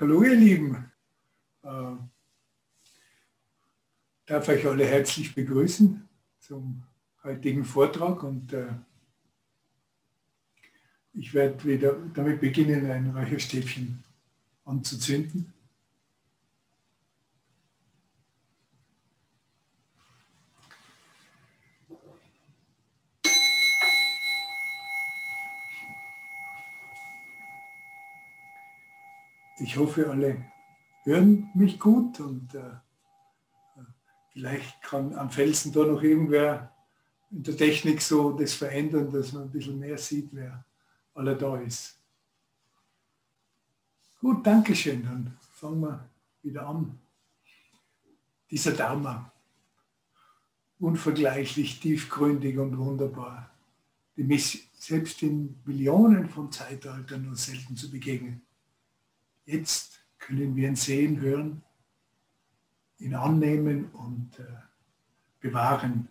Hallo ihr Lieben, äh, darf euch alle herzlich begrüßen zum heutigen Vortrag und äh, ich werde wieder damit beginnen, ein Räucherstäbchen anzuzünden. Ich hoffe, alle hören mich gut und äh, vielleicht kann am Felsen da noch irgendwer in der Technik so das verändern, dass man ein bisschen mehr sieht, wer aller da ist. Gut, danke schön. Dann fangen wir wieder an. Dieser Dharma, unvergleichlich tiefgründig und wunderbar, dem ist selbst in Millionen von Zeitaltern nur selten zu begegnen. Jetzt können wir ihn sehen, hören, ihn annehmen und äh, bewahren.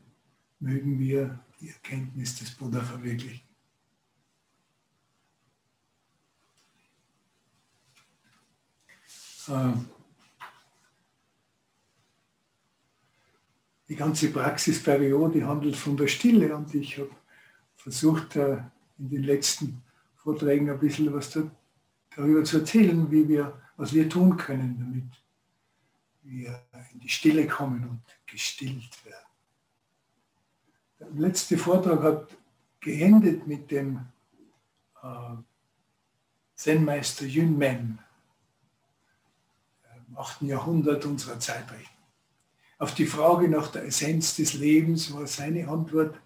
Mögen wir die Erkenntnis des Buddha verwirklichen. Äh, die ganze Praxisperiode handelt von der Stille und ich habe versucht, äh, in den letzten Vorträgen ein bisschen was darüber zu erzählen, wie wir, was wir tun können, damit wir in die Stille kommen und gestillt werden. Der letzte Vortrag hat geendet mit dem äh, Zen-Meister Yun Men im 8. Jahrhundert unserer Zeitrechnung. Auf die Frage nach der Essenz des Lebens war seine Antwort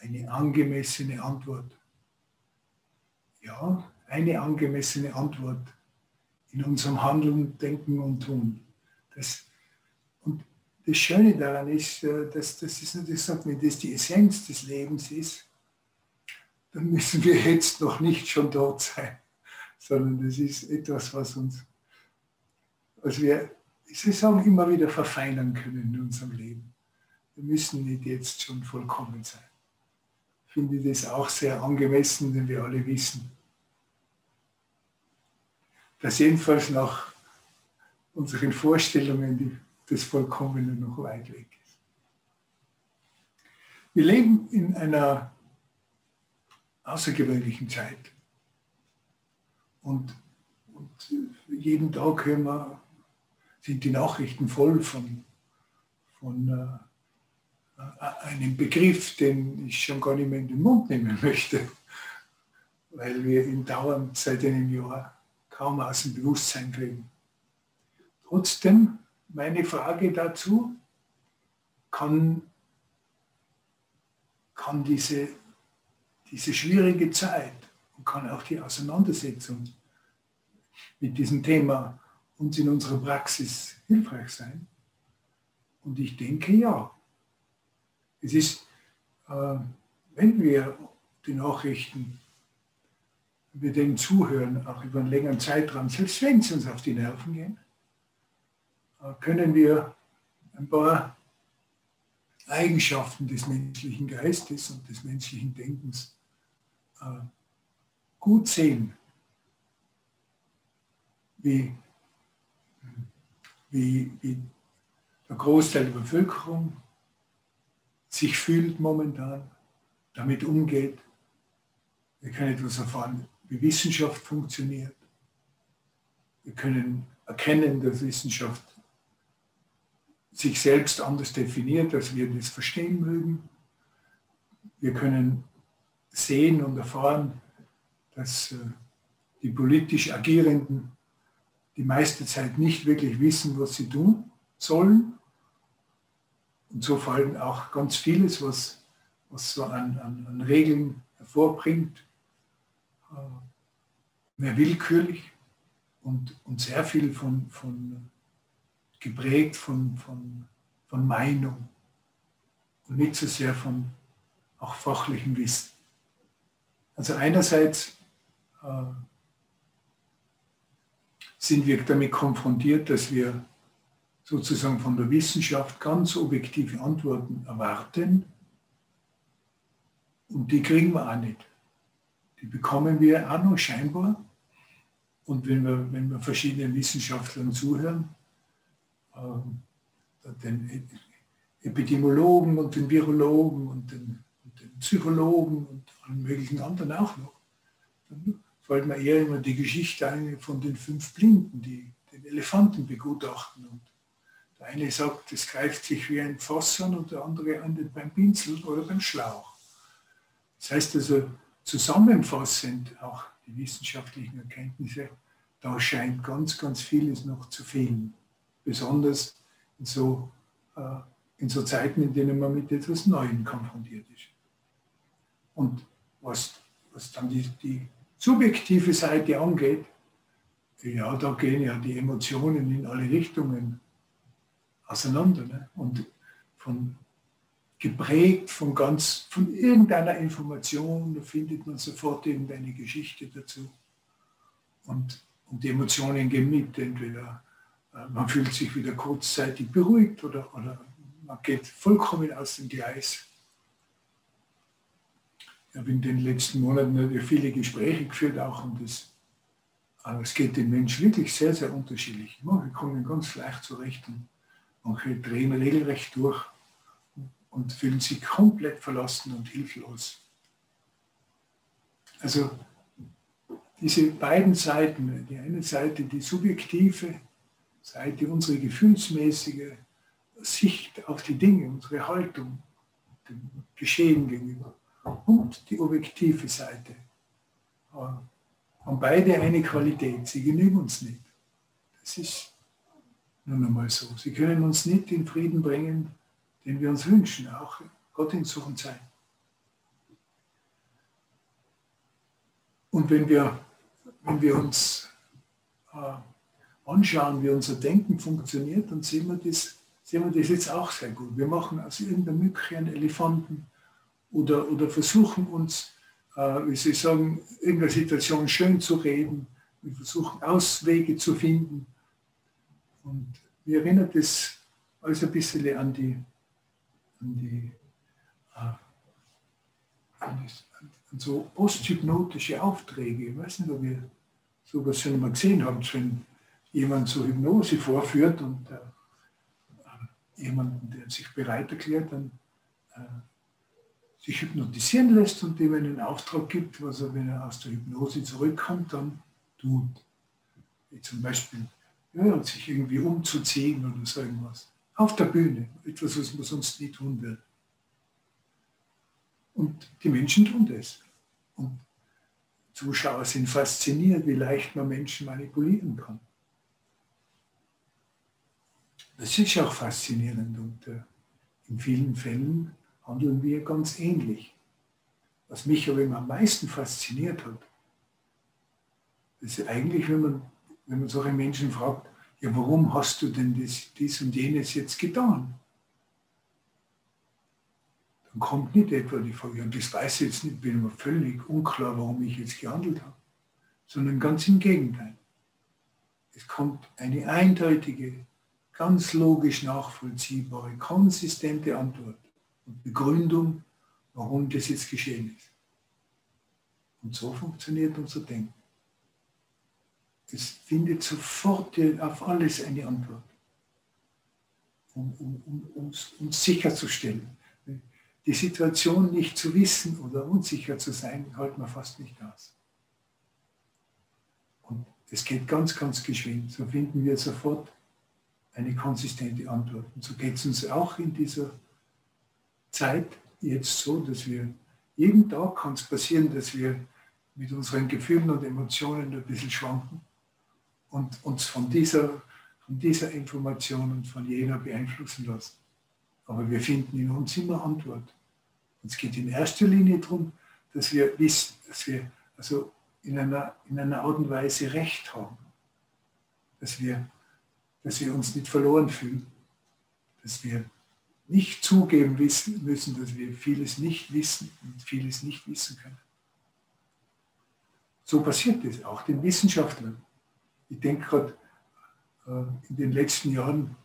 eine angemessene Antwort. Ja, eine angemessene Antwort in unserem Handeln, Denken und Tun. Das, und das Schöne daran ist, äh, dass das ist natürlich, sagt wenn das die Essenz des Lebens ist, dann müssen wir jetzt noch nicht schon dort sein, sondern das ist etwas, was uns, was wir, ich will sagen, immer wieder verfeinern können in unserem Leben. Wir müssen nicht jetzt schon vollkommen sein. Ich finde das auch sehr angemessen, denn wir alle wissen, dass jedenfalls nach unseren Vorstellungen des Vollkommenen noch weit weg ist. Wir leben in einer außergewöhnlichen Zeit. Und, und jeden Tag hören wir, sind die Nachrichten voll von, von äh, einem Begriff, den ich schon gar nicht mehr in den Mund nehmen möchte, weil wir ihn dauernd seit einem Jahr kaum aus dem Bewusstsein kriegen. Trotzdem, meine Frage dazu, kann, kann diese, diese schwierige Zeit und kann auch die Auseinandersetzung mit diesem Thema uns in unserer Praxis hilfreich sein? Und ich denke ja. Es ist, äh, wenn wir die Nachrichten wir dem zuhören, auch über einen längeren Zeitraum, selbst wenn sie uns auf die Nerven gehen, äh, können wir ein paar Eigenschaften des menschlichen Geistes und des menschlichen Denkens äh, gut sehen, wie, wie, wie der Großteil der Bevölkerung sich fühlt momentan, damit umgeht. Wir können etwas erfahren wie Wissenschaft funktioniert. Wir können erkennen, dass Wissenschaft sich selbst anders definiert, als wir das verstehen mögen. Wir können sehen und erfahren, dass äh, die politisch Agierenden die meiste Zeit nicht wirklich wissen, was sie tun sollen. Und so fallen auch ganz vieles, was, was so an, an, an Regeln hervorbringt, mehr willkürlich und, und sehr viel von, von geprägt von, von, von Meinung und nicht so sehr von auch fachlichem Wissen. Also einerseits äh, sind wir damit konfrontiert, dass wir sozusagen von der Wissenschaft ganz objektive Antworten erwarten und die kriegen wir auch nicht. Die bekommen wir auch nur scheinbar. Und wenn wir, wenn wir verschiedenen Wissenschaftlern zuhören, äh, den Epidemiologen und den Virologen und den, und den Psychologen und allen möglichen anderen auch noch, dann fällt mir eher immer die Geschichte ein von den fünf Blinden, die den Elefanten begutachten. Und der eine sagt, es greift sich wie ein Fass an und der andere endet beim Pinsel oder beim Schlauch. Das heißt also, zusammenfassend auch die wissenschaftlichen Erkenntnisse, da scheint ganz, ganz vieles noch zu fehlen. Besonders in so, äh, in so Zeiten, in denen man mit etwas Neuem konfrontiert ist. Und was, was dann die, die subjektive Seite angeht, ja, da gehen ja die Emotionen in alle Richtungen auseinander. Ne? Und von geprägt von ganz, von irgendeiner Information, da findet man sofort irgendeine Geschichte dazu. Und, und die Emotionen gehen mit, entweder äh, man fühlt sich wieder kurzzeitig beruhigt oder, oder man geht vollkommen aus dem Gleis. Ich habe in den letzten Monaten viele Gespräche geführt auch und das, aber es geht den Menschen wirklich sehr, sehr unterschiedlich. Manche kommen ganz leicht zurecht und manche drehen regelrecht durch und fühlen sich komplett verlassen und hilflos. Also diese beiden Seiten, die eine Seite die subjektive Seite, unsere gefühlsmäßige Sicht auf die Dinge, unsere Haltung dem Geschehen gegenüber und die objektive Seite äh, haben beide eine Qualität, sie genügen uns nicht. Das ist nun einmal so. Sie können uns nicht den Frieden bringen, den wir uns wünschen, auch Gott in Suchen sein. Und wenn wir, wenn wir uns äh, anschauen, wie unser Denken funktioniert, dann sehen wir, das, sehen wir das jetzt auch sehr gut. Wir machen aus irgendeiner Mücke einen Elefanten oder, oder versuchen uns, äh, wie Sie sagen, irgendeine Situation schön zu reden. Wir versuchen Auswege zu finden. Und mir erinnert das alles ein bisschen an die an die an, an so posthypnotische Aufträge. Ich weiß nicht, ob ihr sowas schon mal gesehen habt, wenn jemand zur Hypnose vorführt und äh, äh, jemanden, der sich bereit erklärt, dann äh, sich hypnotisieren lässt und dem einen Auftrag gibt, was er, wenn er aus der Hypnose zurückkommt, dann tut. Wie zum Beispiel ja, sich irgendwie umzuziehen oder so irgendwas auf der Bühne, etwas, was man sonst nie tun wird. Und die Menschen tun das. Und Zuschauer sind fasziniert, wie leicht man Menschen manipulieren kann. Das ist auch faszinierend und äh, in vielen Fällen handeln wir ganz ähnlich. Was mich aber immer am meisten fasziniert hat, ist eigentlich, wenn man, wenn man solche Menschen fragt, ja, warum hast du denn das, dies und jenes jetzt getan? Dann kommt nicht etwa die Frage, ja, das weiß ich jetzt nicht, bin mir völlig unklar, warum ich jetzt gehandelt habe, sondern ganz im Gegenteil. Es kommt eine eindeutige, ganz logisch nachvollziehbare, konsistente Antwort und Begründung, warum das jetzt geschehen ist. Und so funktioniert unser Denken. Es findet sofort auf alles eine Antwort, um, um, um, um, um sicherzustellen. Die Situation nicht zu wissen oder unsicher zu sein, hält man fast nicht aus. Und es geht ganz, ganz geschwind. So finden wir sofort eine konsistente Antwort. Und so geht es uns auch in dieser Zeit jetzt so, dass wir jeden Tag kann es passieren, dass wir mit unseren Gefühlen und Emotionen ein bisschen schwanken und uns von dieser, von dieser Information und von jener beeinflussen lassen. Aber wir finden in uns immer Antwort. Und es geht in erster Linie darum, dass wir wissen, dass wir also in einer, in einer Art und Weise Recht haben. Dass wir, dass wir uns nicht verloren fühlen. Dass wir nicht zugeben wissen, müssen, dass wir vieles nicht wissen und vieles nicht wissen können. So passiert es auch den Wissenschaftlern ich denke gerade, äh, in den letzten Jahren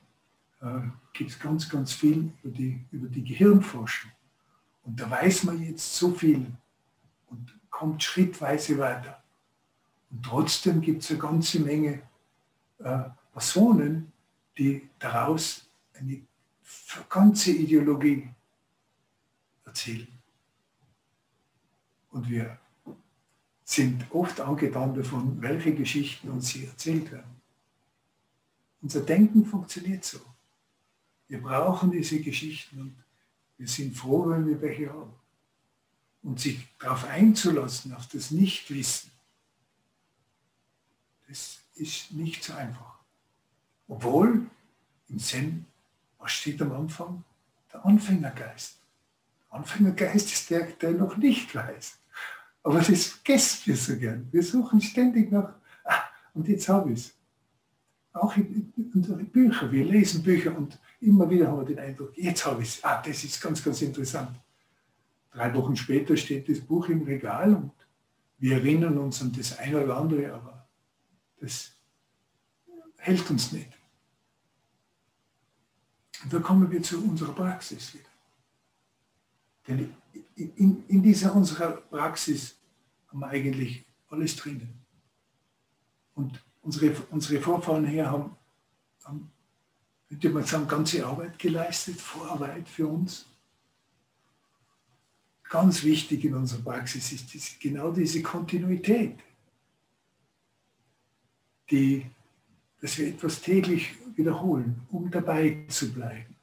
äh, gibt es ganz, ganz viel über die, über die Gehirnforschung. Und da weiß man jetzt so viel und kommt schrittweise weiter. Und trotzdem gibt es eine ganze Menge äh, Personen, die daraus eine ganze Ideologie erzählen. Und wir sind oft angetan davon, welche Geschichten uns hier erzählt werden. Unser Denken funktioniert so. Wir brauchen diese Geschichten und wir sind froh, wenn wir welche haben. Und sich darauf einzulassen, auf das Nichtwissen, das ist nicht so einfach. Obwohl im Zen, was steht am Anfang? Der Anfängergeist. Der Anfängergeist ist der, der noch nicht weiß. Aber das vergessen wir so gern. Wir suchen ständig nach, ah, und jetzt habe ich es. Auch in, in unseren Büchern. Wir lesen Bücher und immer wieder haben wir den Eindruck, jetzt habe ich es. Ah, das ist ganz, ganz interessant. Drei Wochen später steht das Buch im Regal und wir erinnern uns an das eine oder andere, aber das hält uns nicht. Und da kommen wir zu unserer Praxis wieder. Denn in, in dieser unserer Praxis haben wir eigentlich alles drinnen. Und unsere, unsere Vorfahren her haben, haben, könnte man sagen, ganze Arbeit geleistet, Vorarbeit für uns. Ganz wichtig in unserer Praxis ist diese, genau diese Kontinuität, die, dass wir etwas täglich wiederholen, um dabei zu bleiben.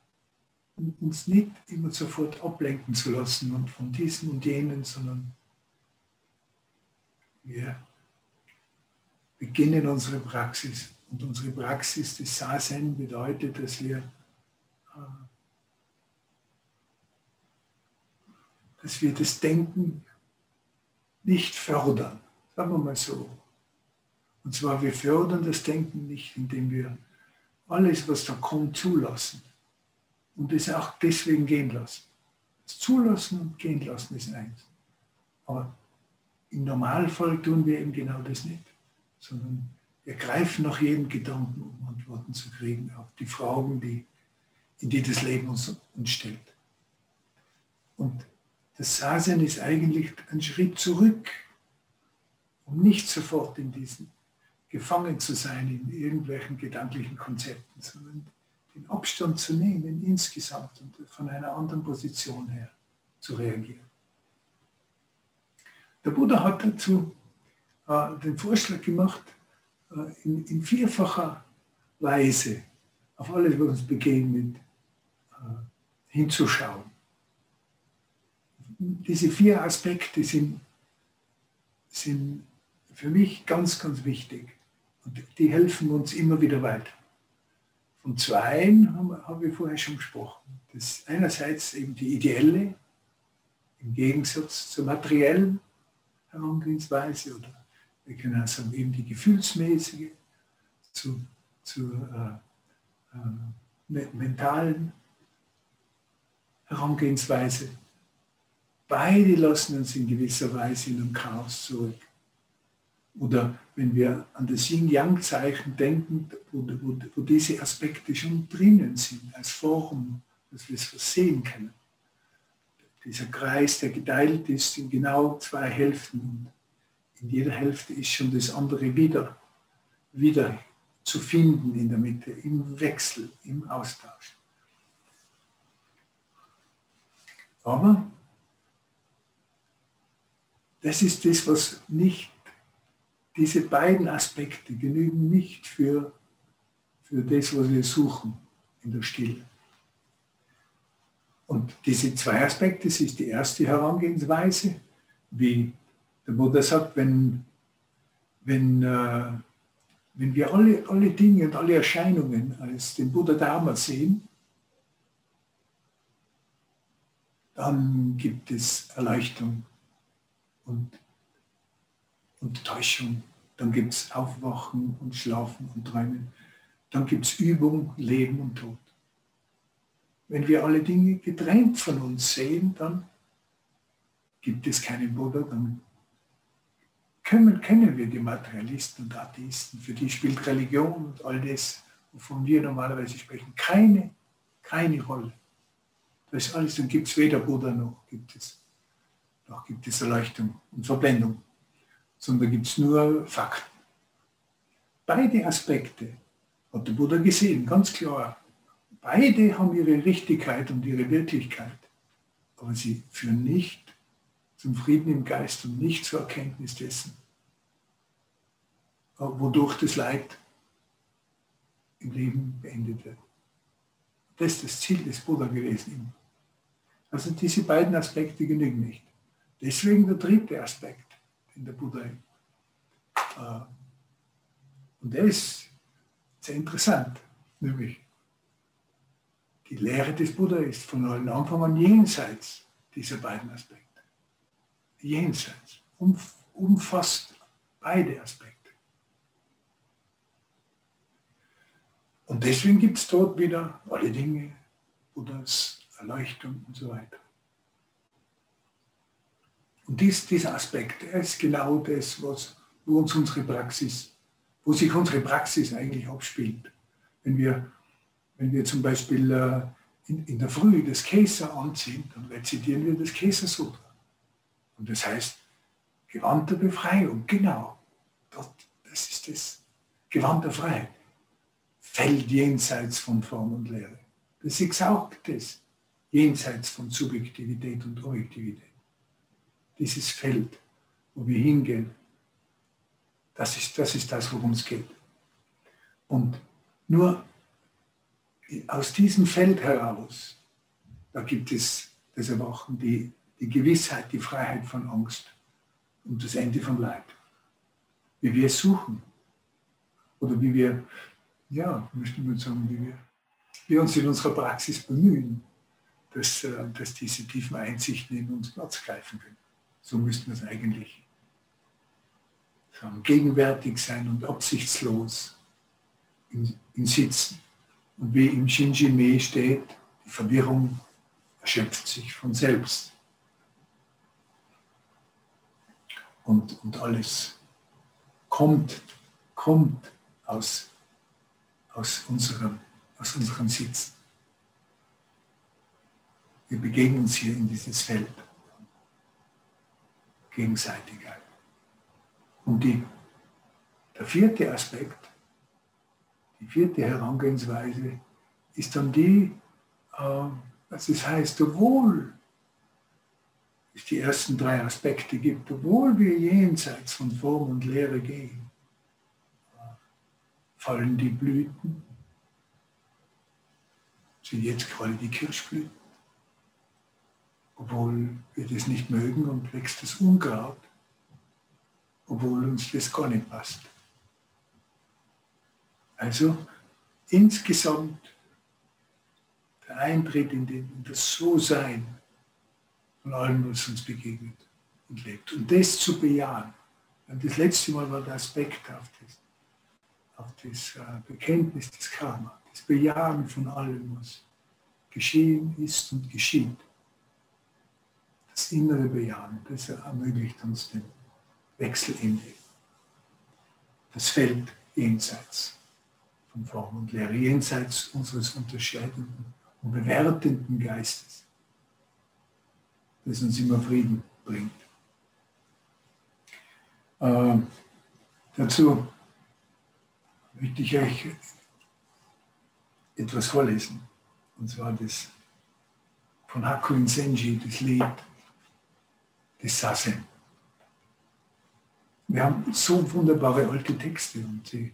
Uns nicht immer sofort ablenken zu lassen und von diesem und jenen, sondern wir beginnen unsere Praxis. Und unsere Praxis des Sasen bedeutet, dass wir, äh, dass wir das Denken nicht fördern, sagen wir mal so. Und zwar, wir fördern das Denken nicht, indem wir alles, was da kommt, zulassen. Und es auch deswegen gehen lassen. Das Zulassen und Gehen lassen ist eins. Aber im Normalfall tun wir eben genau das nicht, sondern wir greifen nach jedem Gedanken, um Antworten zu kriegen auf die Fragen, die, in die das Leben uns, uns stellt. Und das Sasen ist eigentlich ein Schritt zurück, um nicht sofort in diesen gefangen zu sein in irgendwelchen gedanklichen Konzepten, sondern den Abstand zu nehmen insgesamt und von einer anderen Position her zu reagieren. Der Buddha hat dazu äh, den Vorschlag gemacht, äh, in, in, vierfacher Weise auf alles, was uns begegnet, äh, hinzuschauen. Diese vier Aspekte sind, sind für mich ganz, ganz wichtig. Und die helfen uns immer wieder weiter. Von zweien haben, haben wir vorher schon gesprochen. Das einerseits eben die ideelle, im Gegensatz zur materiellen Herangehensweise oder wir können auch sagen eben die gefühlsmäßige zu, zur äh, äh, mentalen Herangehensweise. Beide lassen uns in gewisser Weise in einem Chaos zurück. Oder wenn wir an das Yin-Yang-Zeichen denken, wo, wo, wo, diese Aspekte schon drinnen sind, als Form, dass wir es versehen können. Dieser Kreis, der geteilt ist in genau zwei Hälften. In jeder Hälfte ist schon das andere wieder, wieder zu finden in der Mitte, im Wechsel, im Austausch. Aber das ist das, was nicht diese beiden Aspekte genügen nicht für, für das, was wir suchen in der Stille. Und diese zwei Aspekte, das ist die erste Herangehensweise, wie der Buddha sagt, wenn, wenn, äh, wenn wir alle, alle Dinge und alle Erscheinungen als den Buddha Dharma sehen, dann gibt es Erleuchtung und und Täuschung. Dann gibt es Aufwachen und Schlafen und Träumen. Dann gibt es Übung, Leben und Tod. Wenn wir alle Dinge getrennt von uns sehen, dann gibt es keinen Buddha, dann können, kennen wir die Materialisten und Atheisten. Für die spielt Religion und all das, wovon wir normalerweise sprechen, keine, keine Rolle. Das ist alles, dann gibt es weder Buddha noch gibt es, noch gibt es Erleuchtung und Verblendung sondern gibt es nur Fakten. Beide Aspekte hat der Buddha gesehen, ganz klar. Beide haben ihre Richtigkeit und ihre Wirklichkeit, aber sie führen nicht zum Frieden im Geist und nicht zur Erkenntnis dessen, wodurch das Leid im Leben beendet wird. Das ist das Ziel des Buddha gewesen. Also diese beiden Aspekte genügen nicht. Deswegen der dritte Aspekt, den der Buddha. Äh, und der ist sehr interessant, nämlich die Lehre des Buddha ist von allen Anfang an jenseits dieser beiden Aspekte. Jenseits, umfasst beide Aspekte. Und deswegen gibt es dort wieder alle Dinge, Buddhas Erleuchtung und so weiter. Und dies, dieser Aspekt ist genau das, was, wo uns unsere Praxis, wo sich unsere Praxis eigentlich abspielt. Wenn wir, wenn wir zum Beispiel äh, in, in der Früh das Käser anziehen, dann rezitieren wir das Käser-Sutra. Und das heißt, gewandte Befreiung, genau. Das ist das. Gewandte Freiheit. Fällt jenseits von Form und Lehre. Das ist auch das. Jenseits von Subjektivität und Objektivität. Dieses Feld, wo wir hingehen, das ist das, ist das worum es geht. Und nur aus diesem Feld heraus, da gibt es das Erwachen, die, die Gewissheit, die Freiheit von Angst und das Ende von Leid. Wie wir suchen. Oder wie wir, ja, möchte man sagen, wie wir, wir uns in unserer Praxis bemühen, dass, äh, dass diese tiefen Einsichten in uns Platz greifen können. So müssten wir es eigentlich sagen, gegenwärtig sein und absichtslos im, im Sitzen. Und wie im Shinji-Me steht, die Verwirrung erschöpft sich von selbst. Und, und alles kommt, kommt aus, aus, unserem, aus unserem Sitzen. Wir begegnen uns hier in dieses Feld. Gegenseitigkeit. Und die, der vierte Aspekt, die vierte Herangehensweise ist dann die, äh, was es heißt, obwohl es die ersten drei Aspekte gibt, obwohl wir jenseits von Form und Lehre gehen, fallen die Blüten, sind jetzt gerade die Kirschblüten, obwohl wir das nicht mögen und wächst das Unkraut, obwohl uns das gar nicht passt. Also insgesamt der Eintritt in, den, in das So-Sein von allem, was uns begegnet und lebt. Und das zu bejahen. Und das letzte Mal war der Aspekt auf das, auf das äh, Bekenntnis des Karma, das Bejahen von allem, was geschehen ist und geschieht. Das innere Bejahen, das ermöglicht uns den Wechsel in das Feld jenseits von Form und Lehre, jenseits unseres unterscheidenden und bewertenden Geistes, das uns immer Frieden bringt. Äh, dazu möchte ich euch etwas vorlesen, und zwar das von Hakuin Senji, das Lied des Sassen. Wir haben so wunderbare alte Texte und sie,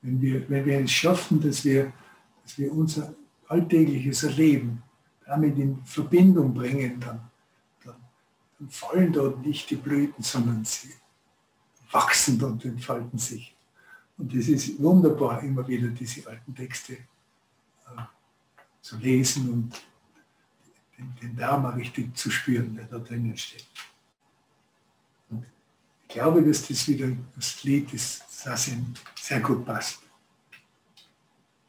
wenn, wir, wenn wir es schaffen, dass wir, dass wir unser alltägliches Erleben damit in Verbindung bringen, dann, dann, dann fallen dort nicht die Blüten, sondern sie wachsen und entfalten sich. Und es ist wunderbar, immer wieder diese alten Texte äh, zu lesen und den, den Dharma richtig zu spüren, der da drinnen steht glaube, dass das wieder das Lied ist, das sehr gut passt.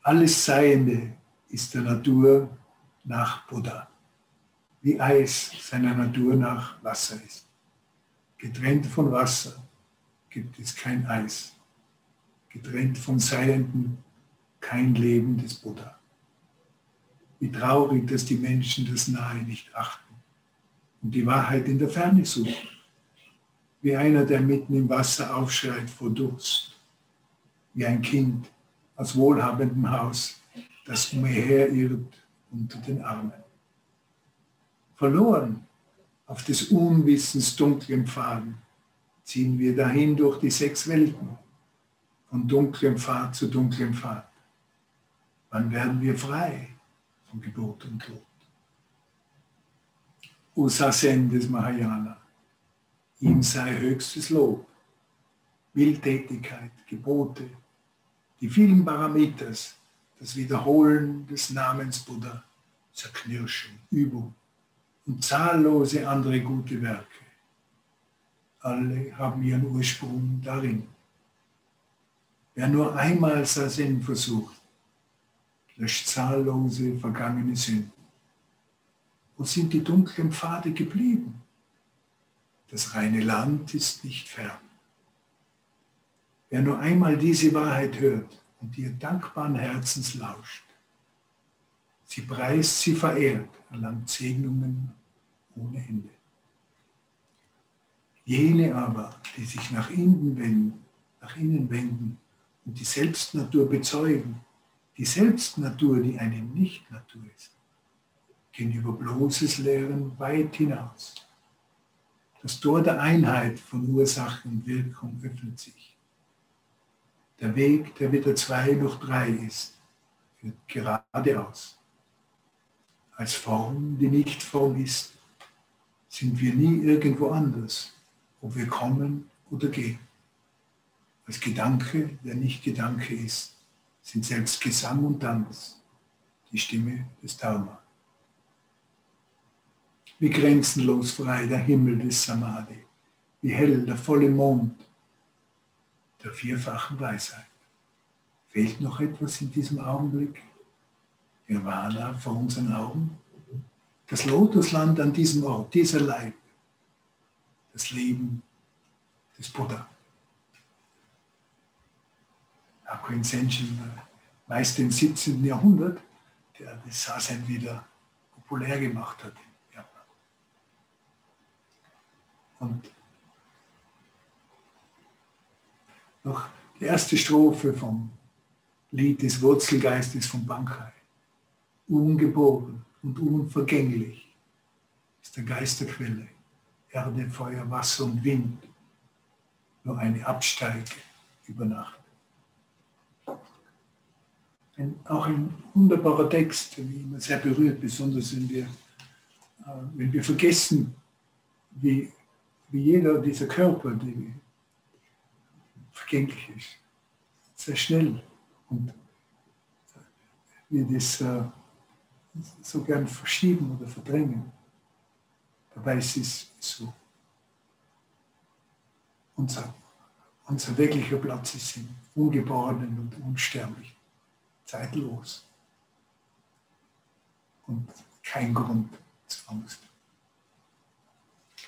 Alles Seiende ist der Natur nach Buddha, wie Eis seiner Natur nach Wasser ist. Getrennt von Wasser gibt es kein Eis. Getrennt vom Seienden kein Leben des Buddha. Wie traurig, dass die Menschen das Nahe nicht achten und die Wahrheit in der Ferne suchen wie einer, der mitten im Wasser aufschreit vor Durst, wie ein Kind aus wohlhabendem Haus, das umherirrt unter den Armen. Verloren auf des Unwissens dunklem Faden ziehen wir dahin durch die sechs Welten, von dunklem Pfad zu dunklem Pfad. Wann werden wir frei von Geburt und Tod? Usasen des Mahayana, ihm sei höchstes Lob, Mildtätigkeit, Gebote, die vielen Parameters, das Wiederholen des Namens Buddha, Zerknirschen, Übung und zahllose andere gute Werke. Alle haben ihren Ursprung darin. Wer nur einmal Sazen versucht, löscht zahllose vergangene Sünden. Wo sind die dunklen Pfade geblieben? Das reine Land ist nicht fern. Wer nur einmal diese Wahrheit hört und ihr dankbaren Herzens lauscht, sie preist, sie verehrt, erlangt Segnungen ohne Ende. Jene aber, die sich nach innen wenden, nach innen wenden und die Selbstnatur bezeugen, die Selbstnatur, die eine Nicht-Natur ist, gehen über bloßes Lehren weit hinaus. Das Tor der Einheit von Ursache und Wirkung öffnet sich. Der Weg, der weder zwei noch drei ist, führt geradeaus. Als Form, die nicht Form ist, sind wir nie irgendwo anders, ob wir kommen oder gehen. Als Gedanke, der nicht Gedanke ist, sind selbst Gesang und Tanz die Stimme des Dharma. Wie grenzenlos frei der Himmel des Samadhi, wie hell der volle Mond der vierfachen Weisheit. Fehlt noch etwas in diesem Augenblick? Nirvana vor unseren Augen? Das Lotusland an diesem Ort, dieser Leib, das Leben des Buddha. Senshin, meist im 17. Jahrhundert, der das Sasen wieder populär gemacht hat. Und noch die erste Strophe vom Lied des Wurzelgeistes von Bankai. Ungeboren und unvergänglich ist der Geist der Quelle. Erde, Feuer, Wasser und Wind. Nur eine Absteige über Nacht. Auch ein wunderbarer Text, der mich immer sehr berührt, besonders wenn wir, äh, wenn wir vergessen, wie, wie jeder dieser Körper, die vergänglich ist, sehr schnell und äh, wir das äh, so gern verschieben oder verdrängen. Dabei ist es so. Unser, unser wirklicher Platz ist im Ungeborenen und Unsterblichen zeitlos und kein Grund zur Angst.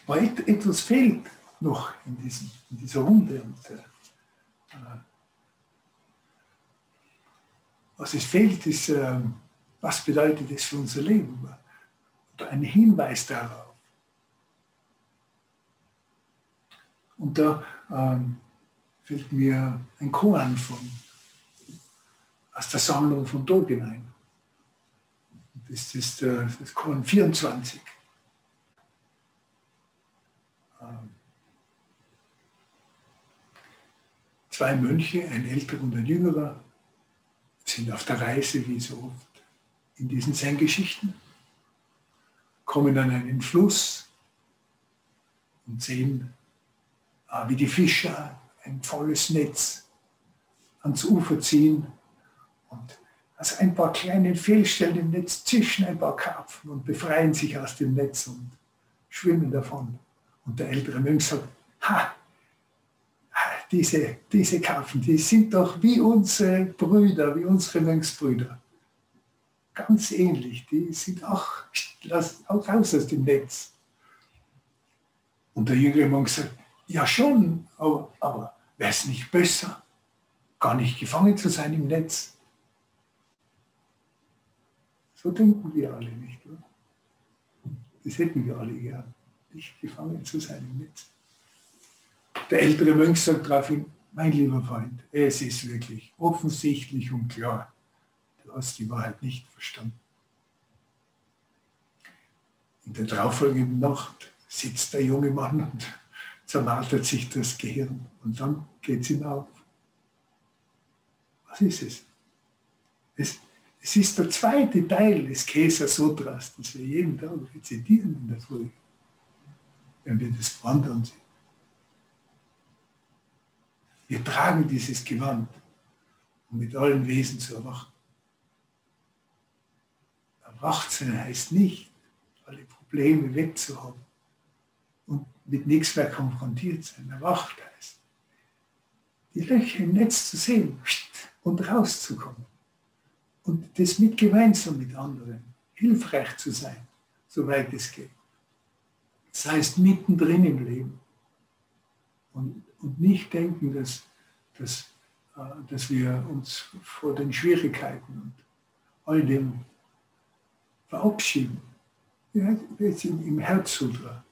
Aber etwas fehlt noch in, diesem, in dieser Runde. Und, äh, was es fehlt, ist, äh, was bedeutet es für unser Leben? Oder ein Hinweis darauf. Und da ähm, fällt mir ein Koran von aus der Sammlung von Tolkien ein. Das ist äh, das Korn 24. Ähm, zwei Mönche, ein älterer und ein jüngerer, sind auf der Reise, wie so oft in diesen Zen-Geschichten, kommen an einen Fluss und sehen, ah, wie die Fischer ein volles Netz ans Ufer ziehen und aus ein paar kleinen Fehlstellen im Netz zischen ein paar Karpfen und befreien sich aus dem Netz und schwimmen davon. Und der ältere Mönch sagt, ha, diese, diese Karpfen, die sind doch wie unsere Brüder, wie unsere Mönchsbrüder. Ganz ähnlich, die sind auch, auch raus aus dem Netz. Und der jüngere Mönch sagt, ja schon, aber, aber wäre es nicht besser, gar nicht gefangen zu sein im Netz? So denken wir alle nicht. Oder? Das hätten wir alle gern, nicht gefangen zu sein im Netz. Der ältere Mönch sagt daraufhin, mein lieber Freund, es ist wirklich offensichtlich und klar, du hast die Wahrheit nicht verstanden. In der darauffolgenden Nacht sitzt der junge Mann und zermartert sich das Gehirn und dann geht es ihm auf. Was ist es? es? Es ist der zweite Teil des Käser Sutras, das wir jeden Tag rezitieren in der Früh, wenn wir das wandern sehen. Wir tragen dieses Gewand, um mit allen Wesen zu erwachen. Erwacht sein heißt nicht, alle Probleme wegzuhaben und mit nichts mehr konfrontiert sein. Erwacht heißt, die Löcher im Netz zu sehen und rauszukommen. Und das mit gemeinsam mit anderen, hilfreich zu sein, soweit es geht. Das heißt, mittendrin im Leben. Und, und nicht denken, dass, dass, äh, dass wir uns vor den Schwierigkeiten und all dem verabschieden. Jetzt im, Herzsutra,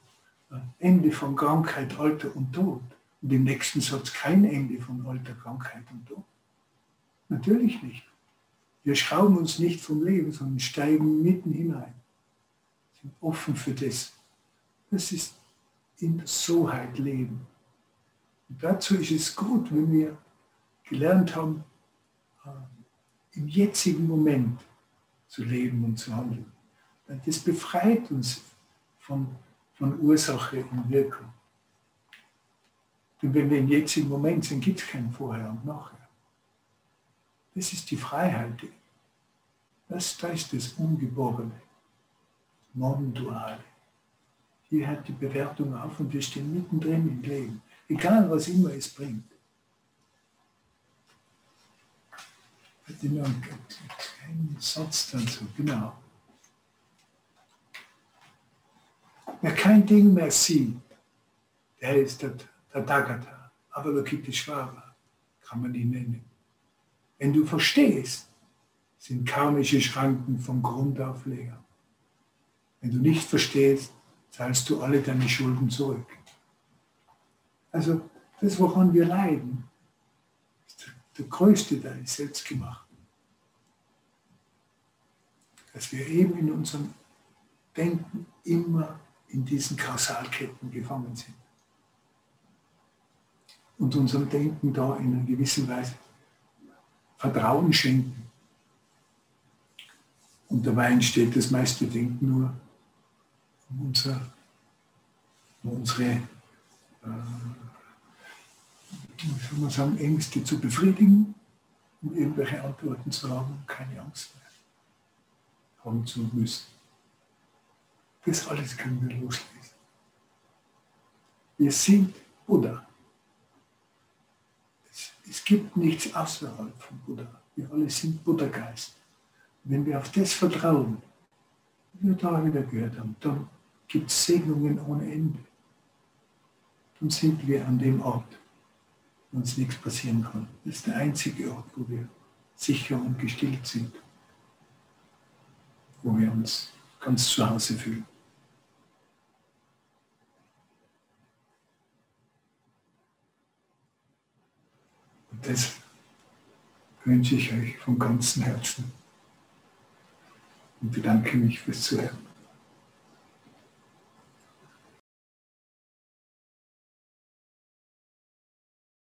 Ende von Krankheit, Alter und Tod. Und im nächsten Satz kein Ende von Alter, Krankheit und Tod. Natürlich nicht. Wir schrauben uns nicht vom Leben, sondern steigen mitten hinein. Sind offen für das. Das ist in der Soheit leben. Und dazu ist es gut, wenn wir gelernt haben, äh, im jetzigen Moment zu leben und zu handeln. Das befreit uns von, von Ursache und Wirkung. Denn wenn wir im jetzigen Moment sind, gibt es kein Vorher und Nachher. Das ist die Freiheit. Das, das ist das Ungeborene, Non-Duale. Hier hört die Bewertung auf und wir stehen mittendrin im Leben, egal was immer es bringt. Ich hatte noch einen Satz dazu, genau. Wer kein Ding mehr sieht, der ist der, der Tagata, Avalokiteshvara, kann man ihn nennen. Wenn du verstehst, sind karmische Schranken vom Grundaufleger. Wenn du nicht verstehst, zahlst du alle deine Schulden zurück. Also das, woran wir leiden, ist der größte Teil selbst gemacht. Dass wir eben in unserem Denken immer in diesen Kausalketten gefangen sind. Und unserem Denken da in einer gewissen Weise Vertrauen schenken. Und dabei entsteht das meiste Denken nur um, unser, um unsere äh, soll man sagen, Ängste zu befriedigen, um irgendwelche Antworten zu haben, keine Angst mehr haben zu müssen. Das alles können wir loslesen. Wir sind Buddha. Es gibt nichts außerhalb von Buddha. Wir alle sind Buddha-Geist. Wenn wir auf das vertrauen, wie wir da wieder gehört haben, dann gibt es Segnungen ohne Ende. Dann sind wir an dem Ort, wo uns nichts passieren kann. Das ist der einzige Ort, wo wir sicher und gestillt sind, wo wir uns ganz zu Hause fühlen. Das wünsche ich euch von ganzem Herzen und bedanke mich fürs Zuhören.